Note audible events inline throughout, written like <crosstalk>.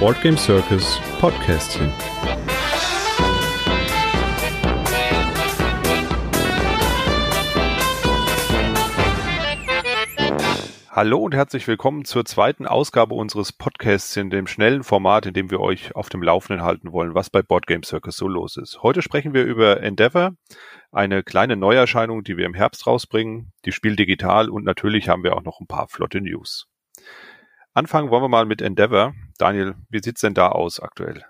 Boardgame Circus Podcastchen. Hallo und herzlich willkommen zur zweiten Ausgabe unseres Podcasts in dem schnellen Format, in dem wir euch auf dem Laufenden halten wollen, was bei Boardgame Circus so los ist. Heute sprechen wir über Endeavor, eine kleine Neuerscheinung, die wir im Herbst rausbringen, die Spiel digital und natürlich haben wir auch noch ein paar flotte News. Anfangen wollen wir mal mit Endeavor. Daniel, wie sieht's denn da aus aktuell?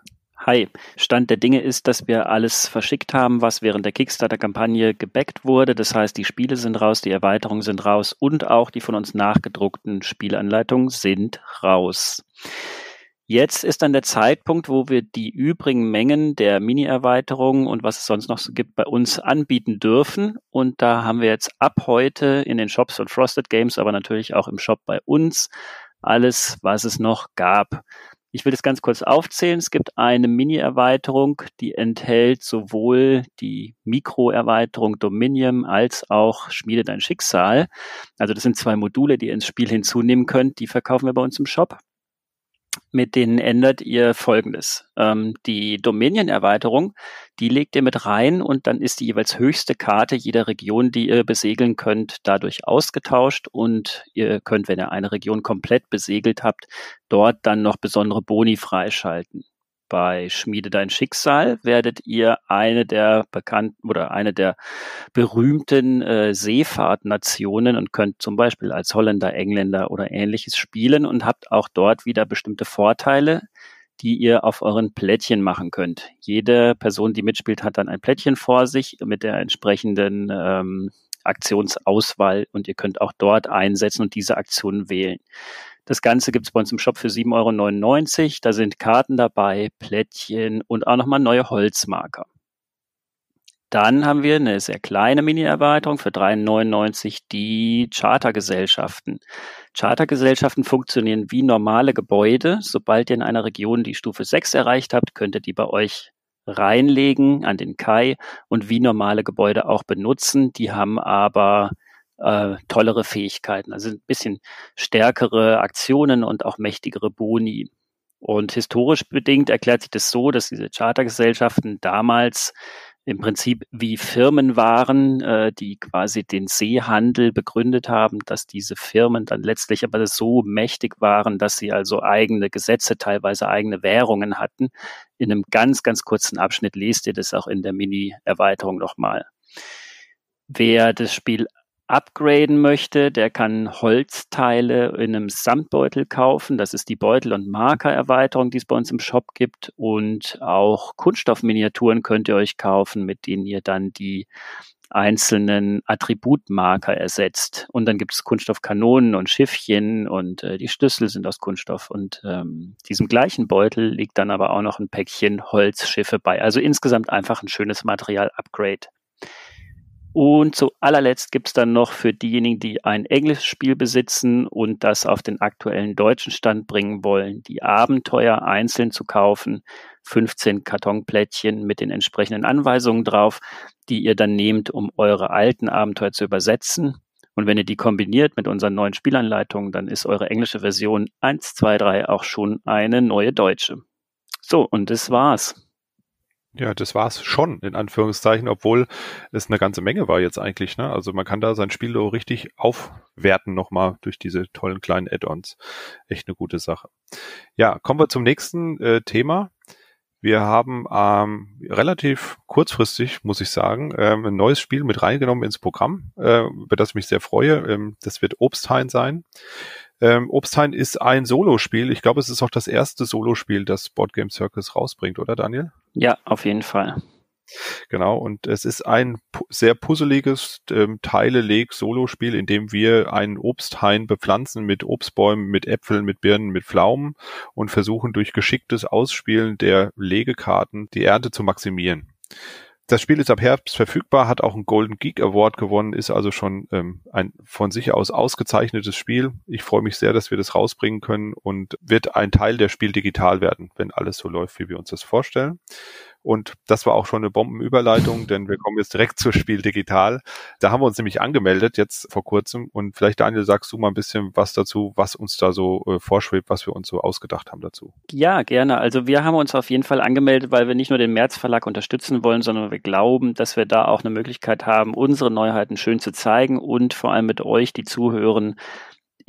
Hi, Stand der Dinge ist, dass wir alles verschickt haben, was während der Kickstarter-Kampagne gebackt wurde. Das heißt, die Spiele sind raus, die Erweiterungen sind raus und auch die von uns nachgedruckten Spielanleitungen sind raus. Jetzt ist dann der Zeitpunkt, wo wir die übrigen Mengen der Mini-Erweiterungen und was es sonst noch so gibt, bei uns anbieten dürfen. Und da haben wir jetzt ab heute in den Shops und Frosted Games, aber natürlich auch im Shop bei uns alles, was es noch gab. Ich will das ganz kurz aufzählen. Es gibt eine Mini-Erweiterung, die enthält sowohl die Mikro-Erweiterung Dominion als auch Schmiede dein Schicksal. Also das sind zwei Module, die ihr ins Spiel hinzunehmen könnt. Die verkaufen wir bei uns im Shop mit denen ändert ihr Folgendes. Ähm, die Dominion-Erweiterung, die legt ihr mit rein und dann ist die jeweils höchste Karte jeder Region, die ihr besegeln könnt, dadurch ausgetauscht und ihr könnt, wenn ihr eine Region komplett besegelt habt, dort dann noch besondere Boni freischalten bei Schmiede dein Schicksal werdet ihr eine der bekannten oder eine der berühmten äh, Seefahrtnationen und könnt zum Beispiel als Holländer, Engländer oder ähnliches spielen und habt auch dort wieder bestimmte Vorteile, die ihr auf euren Plättchen machen könnt. Jede Person, die mitspielt, hat dann ein Plättchen vor sich mit der entsprechenden ähm, Aktionsauswahl und ihr könnt auch dort einsetzen und diese Aktionen wählen. Das Ganze gibt es bei uns im Shop für 7,99 Euro. Da sind Karten dabei, Plättchen und auch nochmal neue Holzmarker. Dann haben wir eine sehr kleine Mini-Erweiterung für 3,99 die Chartergesellschaften. Chartergesellschaften funktionieren wie normale Gebäude. Sobald ihr in einer Region die Stufe 6 erreicht habt, könnt ihr die bei euch reinlegen an den Kai und wie normale Gebäude auch benutzen. Die haben aber äh, tollere Fähigkeiten, also ein bisschen stärkere Aktionen und auch mächtigere Boni. Und historisch bedingt erklärt sich das so, dass diese Chartergesellschaften damals im Prinzip wie Firmen waren, äh, die quasi den Seehandel begründet haben, dass diese Firmen dann letztlich aber so mächtig waren, dass sie also eigene Gesetze, teilweise eigene Währungen hatten. In einem ganz, ganz kurzen Abschnitt lest ihr das auch in der Mini-Erweiterung nochmal. Wer das Spiel upgraden möchte, der kann Holzteile in einem Samtbeutel kaufen. Das ist die Beutel- und Markererweiterung, die es bei uns im Shop gibt. Und auch Kunststoffminiaturen könnt ihr euch kaufen, mit denen ihr dann die einzelnen Attributmarker ersetzt. Und dann gibt es Kunststoffkanonen und Schiffchen und äh, die Schlüssel sind aus Kunststoff. Und ähm, diesem gleichen Beutel liegt dann aber auch noch ein Päckchen Holzschiffe bei. Also insgesamt einfach ein schönes Material-Upgrade. Und zu allerletzt gibt es dann noch für diejenigen, die ein englisches Spiel besitzen und das auf den aktuellen deutschen Stand bringen wollen, die Abenteuer einzeln zu kaufen. 15 Kartonplättchen mit den entsprechenden Anweisungen drauf, die ihr dann nehmt, um eure alten Abenteuer zu übersetzen. Und wenn ihr die kombiniert mit unseren neuen Spielanleitungen, dann ist eure englische Version 1, 2, 3 auch schon eine neue deutsche. So, und das war's. Ja, das war's schon, in Anführungszeichen, obwohl es eine ganze Menge war jetzt eigentlich. Ne? Also man kann da sein Spiel so richtig aufwerten nochmal durch diese tollen kleinen Add-ons. Echt eine gute Sache. Ja, kommen wir zum nächsten äh, Thema. Wir haben ähm, relativ kurzfristig, muss ich sagen, ähm, ein neues Spiel mit reingenommen ins Programm, äh, über das ich mich sehr freue. Ähm, das wird Obsthain sein. Ähm, Obsthain ist ein Solospiel. Ich glaube, es ist auch das erste Solospiel, das Board Game Circus rausbringt, oder Daniel? Ja, auf jeden Fall. Genau, und es ist ein sehr puzzeliges ähm, Teile-Leg-Solospiel, in dem wir einen Obsthain bepflanzen mit Obstbäumen, mit Äpfeln, mit Birnen, mit Pflaumen und versuchen durch geschicktes Ausspielen der Legekarten die Ernte zu maximieren. Das Spiel ist ab Herbst verfügbar, hat auch einen Golden Geek Award gewonnen, ist also schon ähm, ein von sich aus ausgezeichnetes Spiel. Ich freue mich sehr, dass wir das rausbringen können und wird ein Teil der Spiel digital werden, wenn alles so läuft, wie wir uns das vorstellen. Und das war auch schon eine Bombenüberleitung, denn wir kommen jetzt direkt zur Spiel Digital. Da haben wir uns nämlich angemeldet jetzt vor kurzem. Und vielleicht, Daniel, sagst du mal ein bisschen was dazu, was uns da so äh, vorschwebt, was wir uns so ausgedacht haben dazu. Ja, gerne. Also wir haben uns auf jeden Fall angemeldet, weil wir nicht nur den März Verlag unterstützen wollen, sondern wir glauben, dass wir da auch eine Möglichkeit haben, unsere Neuheiten schön zu zeigen und vor allem mit euch, die zuhören,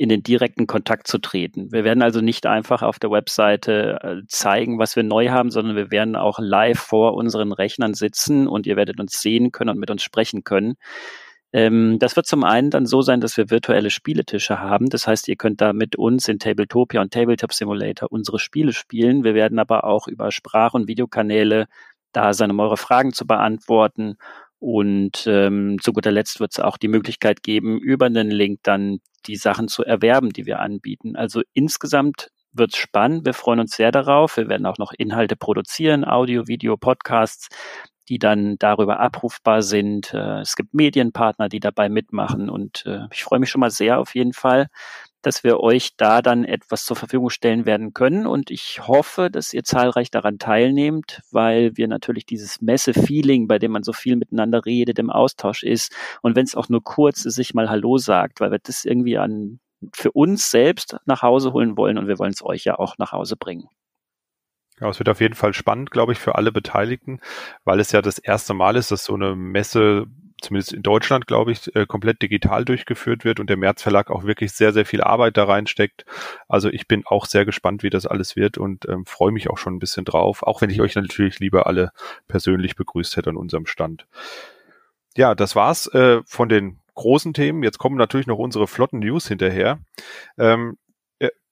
in den direkten Kontakt zu treten. Wir werden also nicht einfach auf der Webseite äh, zeigen, was wir neu haben, sondern wir werden auch live vor unseren Rechnern sitzen und ihr werdet uns sehen können und mit uns sprechen können. Ähm, das wird zum einen dann so sein, dass wir virtuelle Spieletische haben. Das heißt, ihr könnt da mit uns in Tabletopia und Tabletop Simulator unsere Spiele spielen. Wir werden aber auch über Sprach- und Videokanäle da sein, um eure Fragen zu beantworten und ähm, zu guter Letzt wird es auch die Möglichkeit geben, über einen Link dann die Sachen zu erwerben, die wir anbieten. Also insgesamt wird es spannend. Wir freuen uns sehr darauf. Wir werden auch noch Inhalte produzieren, Audio, Video, Podcasts, die dann darüber abrufbar sind. Äh, es gibt Medienpartner, die dabei mitmachen und äh, ich freue mich schon mal sehr auf jeden Fall, dass wir euch da dann etwas zur Verfügung stellen werden können. Und ich hoffe, dass ihr zahlreich daran teilnehmt, weil wir natürlich dieses Messe-Feeling, bei dem man so viel miteinander redet, im Austausch ist. Und wenn es auch nur kurz ist, sich mal Hallo sagt, weil wir das irgendwie an, für uns selbst nach Hause holen wollen und wir wollen es euch ja auch nach Hause bringen. Ja, es wird auf jeden Fall spannend, glaube ich, für alle Beteiligten, weil es ja das erste Mal ist, dass so eine Messe zumindest in Deutschland, glaube ich, äh, komplett digital durchgeführt wird und der März Verlag auch wirklich sehr, sehr viel Arbeit da reinsteckt. Also ich bin auch sehr gespannt, wie das alles wird und ähm, freue mich auch schon ein bisschen drauf, auch wenn ich euch natürlich lieber alle persönlich begrüßt hätte an unserem Stand. Ja, das war's äh, von den großen Themen. Jetzt kommen natürlich noch unsere flotten News hinterher. Ähm,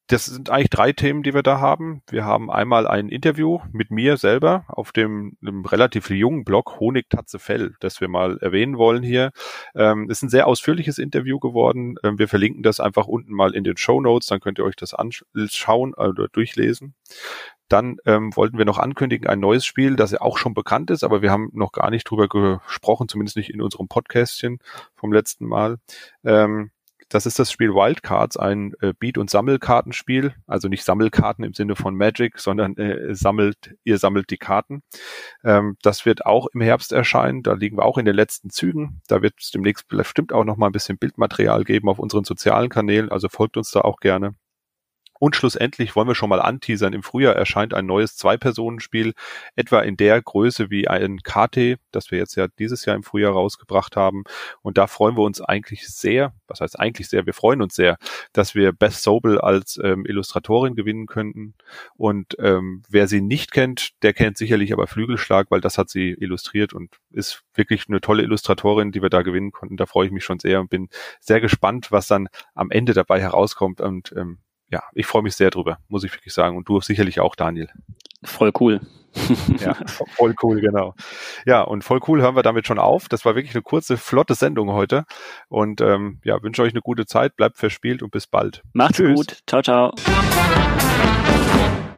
das sind eigentlich drei Themen, die wir da haben. Wir haben einmal ein Interview mit mir selber auf dem relativ jungen Blog Honig Tatze Fell, das wir mal erwähnen wollen hier. Ähm, ist ein sehr ausführliches Interview geworden. Ähm, wir verlinken das einfach unten mal in den Show Notes, dann könnt ihr euch das anschauen oder durchlesen. Dann ähm, wollten wir noch ankündigen ein neues Spiel, das ja auch schon bekannt ist, aber wir haben noch gar nicht drüber gesprochen, zumindest nicht in unserem Podcastchen vom letzten Mal. Ähm, das ist das Spiel Wildcards, ein äh, Beat- und Sammelkartenspiel. Also nicht Sammelkarten im Sinne von Magic, sondern äh, sammelt, ihr sammelt die Karten. Ähm, das wird auch im Herbst erscheinen. Da liegen wir auch in den letzten Zügen. Da wird es demnächst bestimmt auch noch mal ein bisschen Bildmaterial geben auf unseren sozialen Kanälen. Also folgt uns da auch gerne. Und schlussendlich wollen wir schon mal anteasern. Im Frühjahr erscheint ein neues Zwei-Personen-Spiel, etwa in der Größe wie ein KT, das wir jetzt ja dieses Jahr im Frühjahr rausgebracht haben. Und da freuen wir uns eigentlich sehr, was heißt eigentlich sehr, wir freuen uns sehr, dass wir Beth Sobel als ähm, Illustratorin gewinnen könnten. Und ähm, wer sie nicht kennt, der kennt sicherlich aber Flügelschlag, weil das hat sie illustriert und ist wirklich eine tolle Illustratorin, die wir da gewinnen konnten. Da freue ich mich schon sehr und bin sehr gespannt, was dann am Ende dabei herauskommt. Und ähm, ja, ich freue mich sehr drüber, muss ich wirklich sagen. Und du sicherlich auch, Daniel. Voll cool. <laughs> ja, voll cool, genau. Ja, und voll cool hören wir damit schon auf. Das war wirklich eine kurze, flotte Sendung heute. Und ähm, ja, wünsche euch eine gute Zeit, bleibt verspielt und bis bald. Macht's Tschüss. gut. Ciao, ciao.